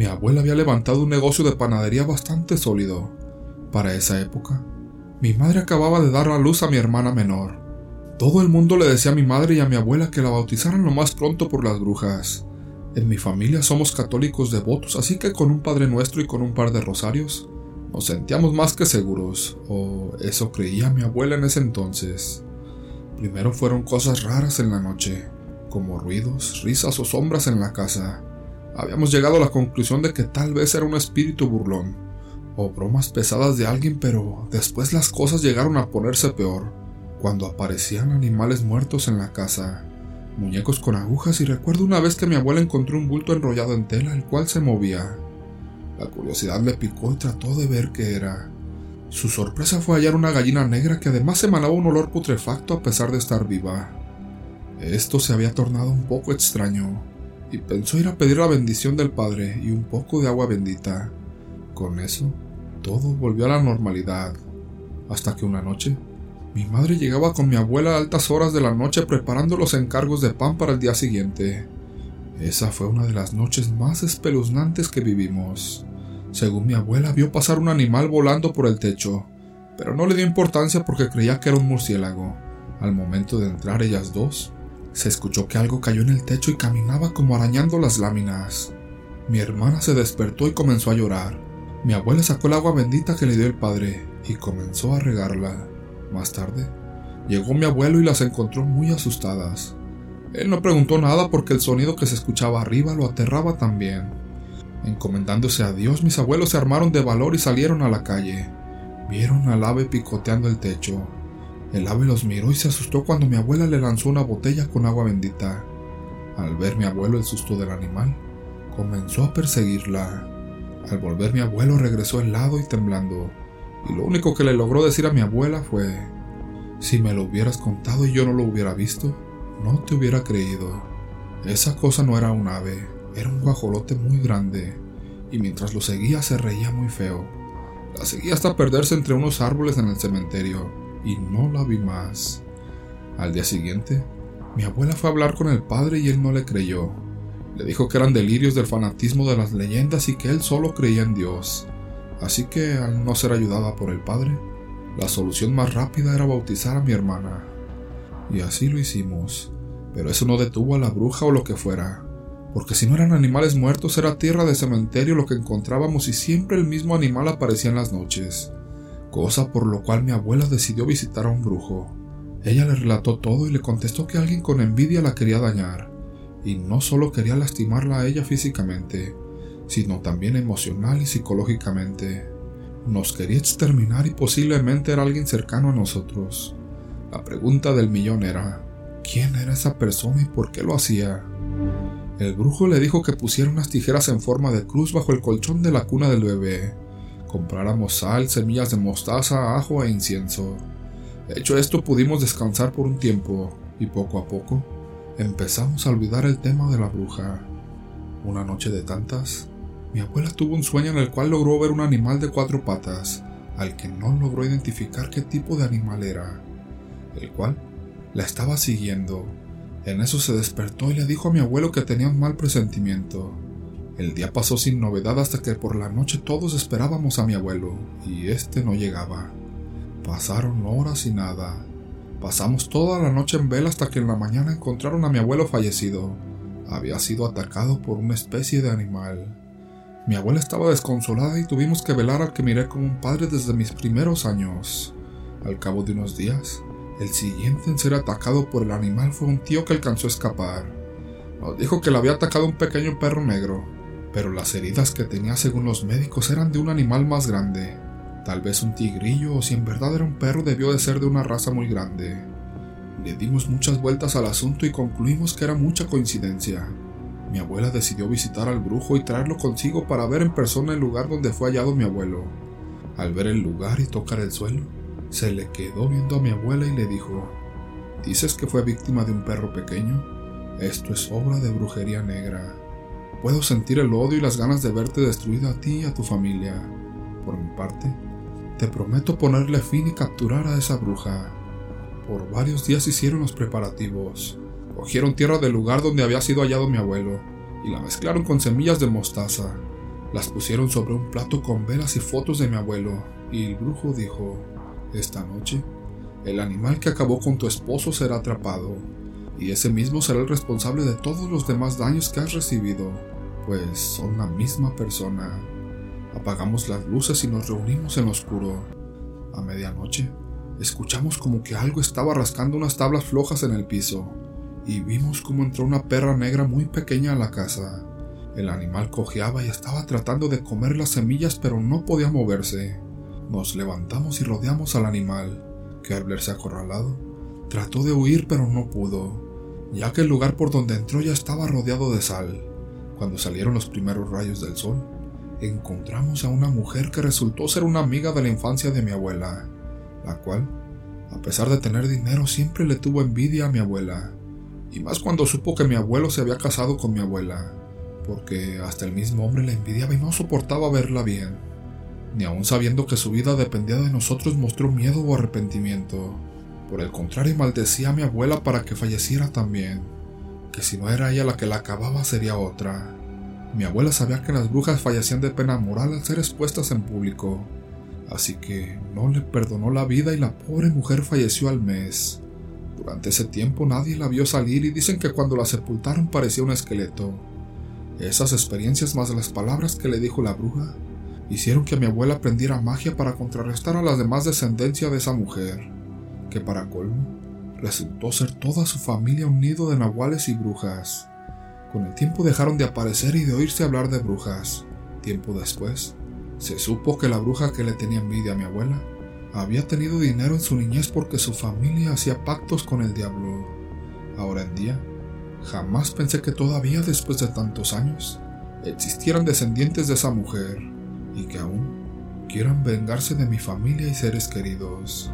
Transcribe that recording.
Mi abuela había levantado un negocio de panadería bastante sólido. Para esa época, mi madre acababa de dar a luz a mi hermana menor. Todo el mundo le decía a mi madre y a mi abuela que la bautizaran lo más pronto por las brujas. En mi familia somos católicos devotos, así que con un Padre Nuestro y con un par de rosarios, nos sentíamos más que seguros, o eso creía mi abuela en ese entonces. Primero fueron cosas raras en la noche, como ruidos, risas o sombras en la casa. Habíamos llegado a la conclusión de que tal vez era un espíritu burlón, o bromas pesadas de alguien, pero después las cosas llegaron a ponerse peor, cuando aparecían animales muertos en la casa muñecos con agujas y recuerdo una vez que mi abuela encontró un bulto enrollado en tela el cual se movía. La curiosidad le picó y trató de ver qué era. Su sorpresa fue hallar una gallina negra que además emanaba un olor putrefacto a pesar de estar viva. Esto se había tornado un poco extraño, y pensó ir a pedir la bendición del padre y un poco de agua bendita. Con eso, todo volvió a la normalidad, hasta que una noche mi madre llegaba con mi abuela a altas horas de la noche preparando los encargos de pan para el día siguiente. Esa fue una de las noches más espeluznantes que vivimos. Según mi abuela, vio pasar un animal volando por el techo, pero no le dio importancia porque creía que era un murciélago. Al momento de entrar ellas dos, se escuchó que algo cayó en el techo y caminaba como arañando las láminas. Mi hermana se despertó y comenzó a llorar. Mi abuela sacó el agua bendita que le dio el padre y comenzó a regarla. Más tarde, llegó mi abuelo y las encontró muy asustadas. Él no preguntó nada porque el sonido que se escuchaba arriba lo aterraba también. Encomendándose a Dios, mis abuelos se armaron de valor y salieron a la calle. Vieron al ave picoteando el techo. El ave los miró y se asustó cuando mi abuela le lanzó una botella con agua bendita. Al ver mi abuelo el susto del animal, comenzó a perseguirla. Al volver mi abuelo regresó helado y temblando y lo único que le logró decir a mi abuela fue, si me lo hubieras contado y yo no lo hubiera visto, no te hubiera creído. Esa cosa no era un ave, era un guajolote muy grande, y mientras lo seguía se reía muy feo. La seguía hasta perderse entre unos árboles en el cementerio, y no la vi más. Al día siguiente, mi abuela fue a hablar con el padre y él no le creyó. Le dijo que eran delirios del fanatismo de las leyendas y que él solo creía en Dios. Así que, al no ser ayudada por el padre, la solución más rápida era bautizar a mi hermana. Y así lo hicimos. Pero eso no detuvo a la bruja o lo que fuera, porque si no eran animales muertos era tierra de cementerio lo que encontrábamos y siempre el mismo animal aparecía en las noches, cosa por lo cual mi abuela decidió visitar a un brujo. Ella le relató todo y le contestó que alguien con envidia la quería dañar, y no solo quería lastimarla a ella físicamente, sino también emocional y psicológicamente. Nos quería exterminar y posiblemente era alguien cercano a nosotros. La pregunta del millón era, ¿quién era esa persona y por qué lo hacía? El brujo le dijo que pusiera unas tijeras en forma de cruz bajo el colchón de la cuna del bebé. Compráramos sal, semillas de mostaza, ajo e incienso. Hecho esto pudimos descansar por un tiempo y poco a poco empezamos a olvidar el tema de la bruja. Una noche de tantas, mi abuela tuvo un sueño en el cual logró ver un animal de cuatro patas, al que no logró identificar qué tipo de animal era, el cual la estaba siguiendo. En eso se despertó y le dijo a mi abuelo que tenía un mal presentimiento. El día pasó sin novedad hasta que por la noche todos esperábamos a mi abuelo, y este no llegaba. Pasaron horas y nada. Pasamos toda la noche en vela hasta que en la mañana encontraron a mi abuelo fallecido. Había sido atacado por una especie de animal. Mi abuela estaba desconsolada y tuvimos que velar al que miré como un padre desde mis primeros años. Al cabo de unos días, el siguiente en ser atacado por el animal fue un tío que alcanzó a escapar. Nos dijo que le había atacado un pequeño perro negro, pero las heridas que tenía según los médicos eran de un animal más grande. Tal vez un tigrillo o si en verdad era un perro debió de ser de una raza muy grande. Le dimos muchas vueltas al asunto y concluimos que era mucha coincidencia mi abuela decidió visitar al brujo y traerlo consigo para ver en persona el lugar donde fue hallado mi abuelo. Al ver el lugar y tocar el suelo, se le quedó viendo a mi abuela y le dijo, ¿Dices que fue víctima de un perro pequeño? Esto es obra de brujería negra. Puedo sentir el odio y las ganas de verte destruida a ti y a tu familia. Por mi parte, te prometo ponerle fin y capturar a esa bruja. Por varios días hicieron los preparativos. Cogieron tierra del lugar donde había sido hallado mi abuelo y la mezclaron con semillas de mostaza. Las pusieron sobre un plato con velas y fotos de mi abuelo, y el brujo dijo, esta noche, el animal que acabó con tu esposo será atrapado, y ese mismo será el responsable de todos los demás daños que has recibido, pues son la misma persona. Apagamos las luces y nos reunimos en lo oscuro. A medianoche, escuchamos como que algo estaba rascando unas tablas flojas en el piso, y vimos como entró una perra negra muy pequeña a la casa. El animal cojeaba y estaba tratando de comer las semillas pero no podía moverse. Nos levantamos y rodeamos al animal, que al verse acorralado, trató de huir pero no pudo, ya que el lugar por donde entró ya estaba rodeado de sal. Cuando salieron los primeros rayos del sol, encontramos a una mujer que resultó ser una amiga de la infancia de mi abuela, la cual, a pesar de tener dinero, siempre le tuvo envidia a mi abuela, y más cuando supo que mi abuelo se había casado con mi abuela porque hasta el mismo hombre la envidiaba y no soportaba verla bien. Ni aun sabiendo que su vida dependía de nosotros mostró miedo o arrepentimiento. Por el contrario, maldecía a mi abuela para que falleciera también, que si no era ella la que la acababa sería otra. Mi abuela sabía que las brujas fallecían de pena moral al ser expuestas en público, así que no le perdonó la vida y la pobre mujer falleció al mes. Durante ese tiempo nadie la vio salir y dicen que cuando la sepultaron parecía un esqueleto. Esas experiencias más las palabras que le dijo la bruja hicieron que mi abuela aprendiera magia para contrarrestar a las demás descendencia de esa mujer, que para colmo resultó ser toda su familia un nido de nahuales y brujas. Con el tiempo dejaron de aparecer y de oírse hablar de brujas. Tiempo después, se supo que la bruja que le tenía envidia a mi abuela había tenido dinero en su niñez porque su familia hacía pactos con el diablo. Ahora en día, Jamás pensé que todavía después de tantos años existieran descendientes de esa mujer y que aún quieran vengarse de mi familia y seres queridos.